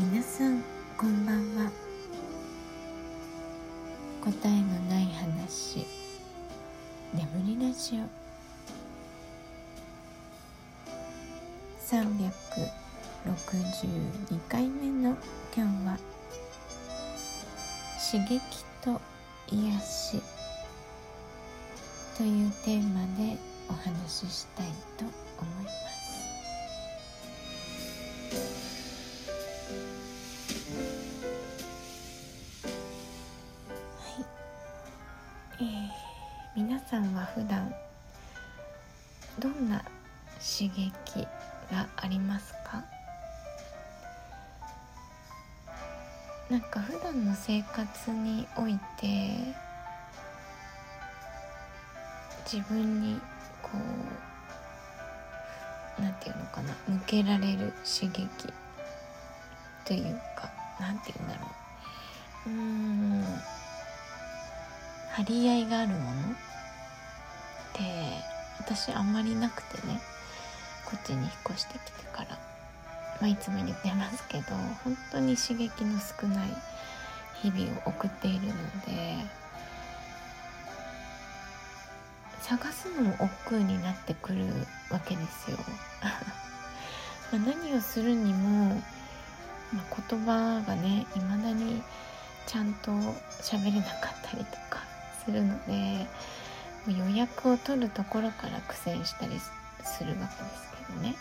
皆さんこんばんは。答えのない話。眠りラジオ。362回目の今日は刺激と癒し。というテーマでお話ししたいと思います。普段どんな刺激がありますか？なんか普段の生活において自分にこうなんていうのかな向けられる刺激というかなんていうんだろう。うん張り合いがあるもの？って私あんまりなくてねこっちに引っ越してきてから、まあ、いつも言ってますけど本当に刺激の少ない日々を送っているので探すのも億劫になってくるわけですよ。ま何をするにも、まあ、言葉がねいまだにちゃんと喋れなかったりとかするので予約を取るところから苦戦したりするわけですけどね。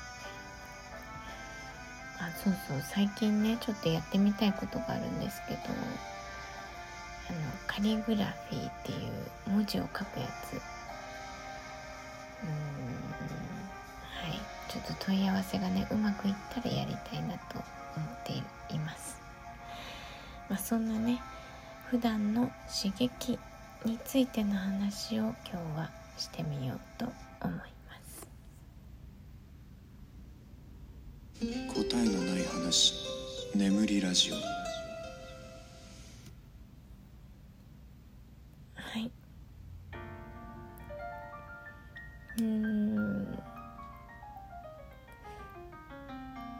あそうそう。最近ねちょっとやってみたいことがあるんですけどあのカリグラフィーっていう文字を書くやつ。うん。はい。ちょっと問い合わせがねうまくいったらやりたいなと思っています、まあ、そんなね普段の刺激についての話を今日はしてみようと思います。答えのない話眠りラジオ。はい。うん。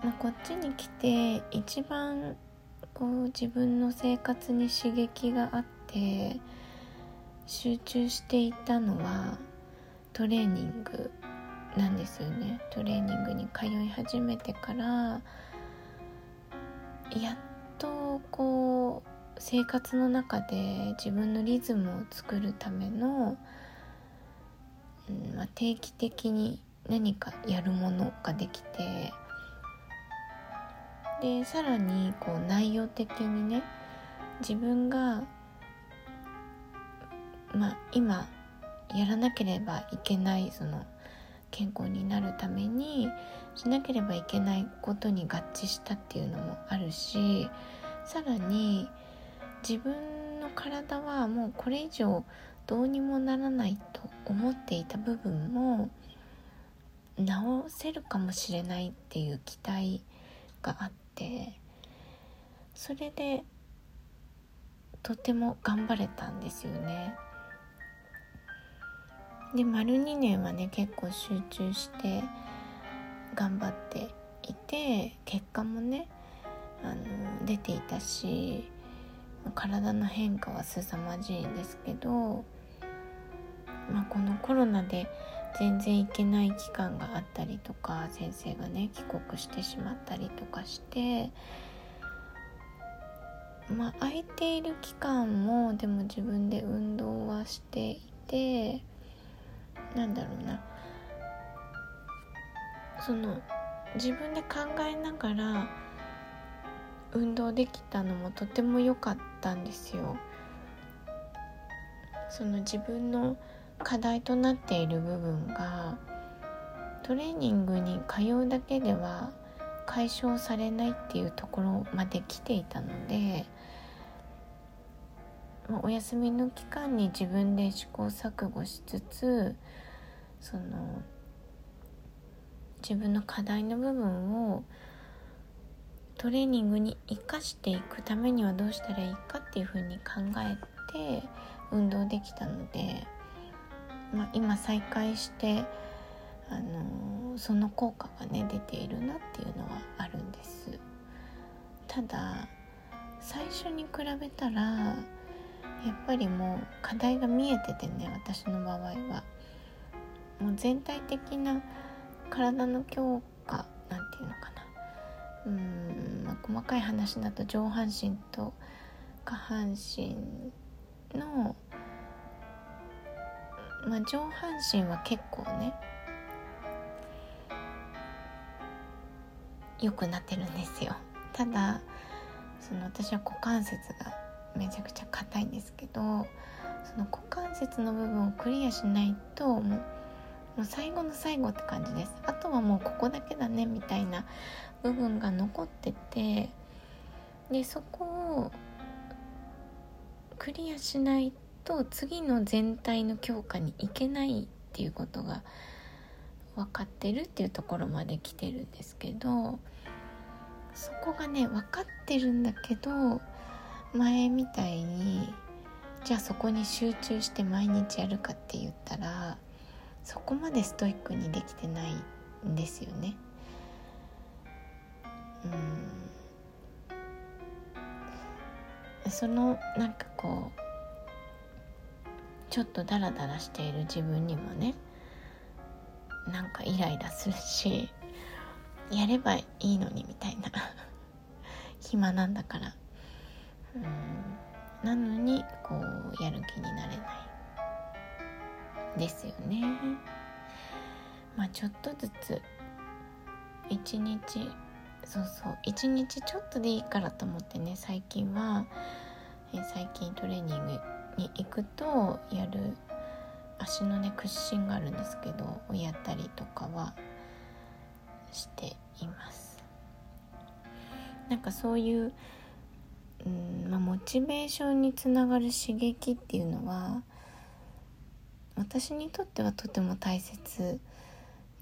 まあこっちに来て一番こう自分の生活に刺激があって集中していたのはトレーニングなんですよね。トレーニングに通い始めてからやっとこう生活の中で自分のリズムを作るための、うんまあ、定期的に何かやるものができてでさらにこう内容的にね自分がまあ、今やらなければいけないその健康になるためにしなければいけないことに合致したっていうのもあるしさらに自分の体はもうこれ以上どうにもならないと思っていた部分も治せるかもしれないっていう期待があってそれでとても頑張れたんですよね。で丸2年はね結構集中して頑張っていて結果もねあの出ていたし体の変化は凄まじいんですけど、まあ、このコロナで全然行けない期間があったりとか先生がね帰国してしまったりとかしてまあ空いている期間もでも自分で運動はしていて。なんだろうなその自分で考えながら運動できたのもとても良かったんですよ。その自分の課題となっている部分がトレーニングに通うだけでは解消されないっていうところまで来ていたのでお休みの期間に自分で試行錯誤しつつその自分の課題の部分をトレーニングに生かしていくためにはどうしたらいいかっていうふうに考えて運動できたので、まあ、今再開してあのその効果がね出ているなっていうのはあるんです。ただ最初に比べたらやっぱりもう課題が見えててね私の場合は全体的な体の強化なんていうのかな。うん、まあ、細かい話だと上半身と下半身の、まあ、上半身は結構ね良くなってるんですよ。ただその私は股関節がめちゃくちゃ硬いんですけどその股関節の部分をクリアしないともうもう最後の最後って感じです。あとはもうここだけだねみたいな部分が残っててでそこをクリアしないと次の全体の強化にいけないっていうことが分かってるっていうところまで来てるんですけどそこがね分かってるんだけど前みたいにじゃあそこに集中して毎日やるかって言ったらそこまでストイックにできてないんですよね。うん。そのなんかこうちょっとダラダラしている自分にもねなんかイライラするしやればいいのにみたいな暇なんだから。うん。なのにこうやる気になれない。ですよね。まあちょっとずつ一日そうそう一日ちょっとでいいからと思ってね最近はえ最近トレーニングに行くとやる足のね屈伸があるんですけどをやったりとかはしています。なんかそういううん、まあ、モチベーションにつながる刺激っていうのは私にとってはとても大切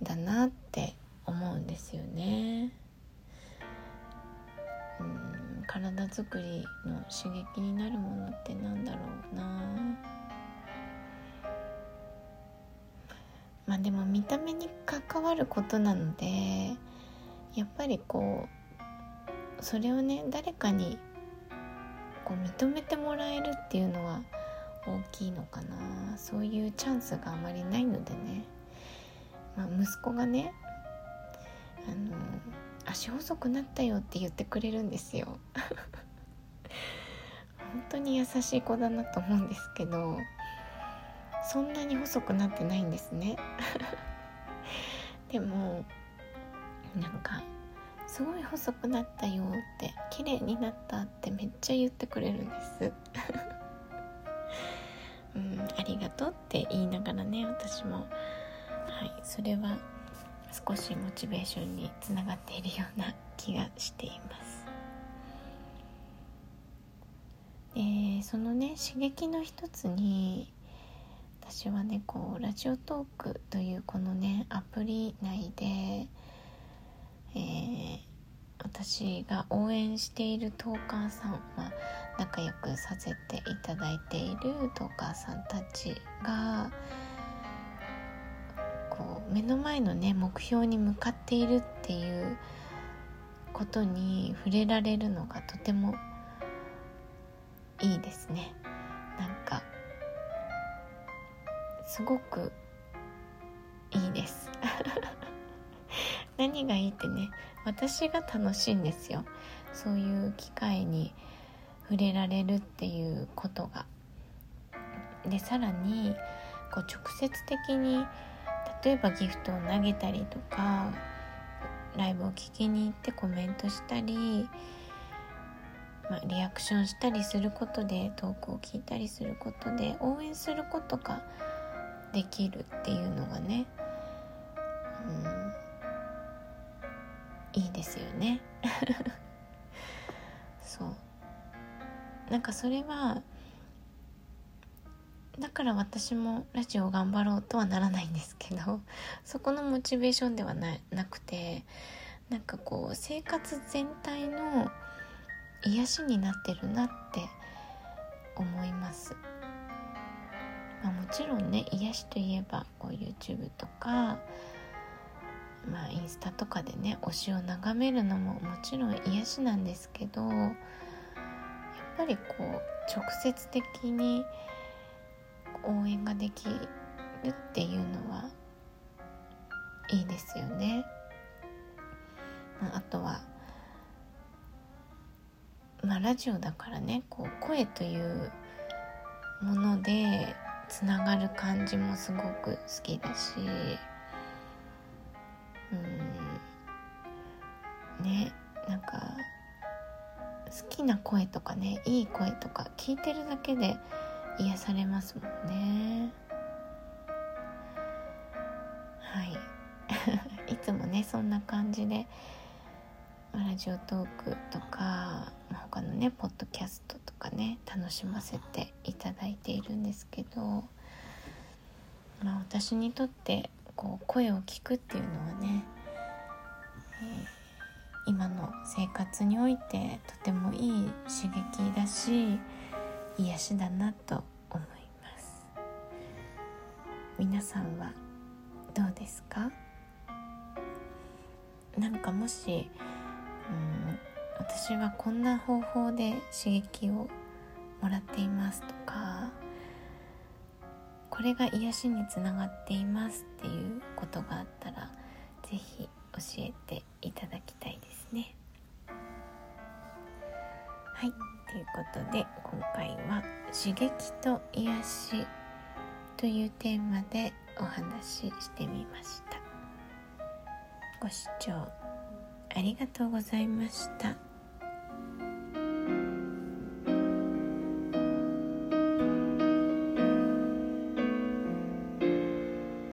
だなって思うんですよね。うん体づくりの刺激になるものってなんだろうなまあでも見た目に関わることなのでやっぱりこうそれをね誰かにこう認めてもらえるっていうのは大きいのかな。そういうチャンスがあまりないのでね、まあ、息子がねあの足細くなったよって言ってくれるんですよ。本当に優しい子だなと思うんですけどそんなに細くなってないんですね。でもなんかすごい細くなったよって綺麗になったってめっちゃ言ってくれるんです。うんありがとうって言いながらね私も。はいそれは少しモチベーションにつながっているような気がしています。でそのね刺激の一つに私はねこうラジオトークというこのねアプリ内で、えー、私が応援しているトーカーさん、まあ、仲良くさせていただいているトーカーさんたちがこう目の前のね目標に向かっているっていうことに触れられるのがとてもいいですね。なんかすごくいいです。何がいいってね私が楽しいんですよ。そういう機会に触れられるっていうことが。でさらにこう直接的に例えばギフトを投げたりとかライブを聴きに行ってコメントしたり、まあ、リアクションしたりすることでトークを聞いたりすることで応援することができるっていうのがね、それはだから私もラジオ頑張ろうとはならないんですけどそこのモチベーションではななくてなんかこう生活全体の癒しになってるなって思います、まあ、もちろんね癒しといえばこう YouTube とかまあインスタとかでね推しを眺めるのももちろん癒しなんですけどぱりこう直接的に応援ができるっていうのはいいですよね。あとはまあラジオだからねこう声というものでつながる感じもすごく好きだしうんねなんか好きな声とかねいい声とか聞いてるだけで癒されますもんね。はい。いつもねそんな感じでラジオトークとか他のねポッドキャストとかね楽しませていただいているんですけど、まあ、私にとってこう声を聞くっていうのはね、えー、今の生活においてとてもいい刺激だし癒しだなと思います。皆さんはどうですか？なんかもしうん私はこんな方法で刺激をもらっていますとかこれが癒しにつながっていますっていうことがあったら是非教えていただきたいですね。はいということで今回は「刺激と癒し」というテーマでお話ししてみました。ご視聴ありがとうございました。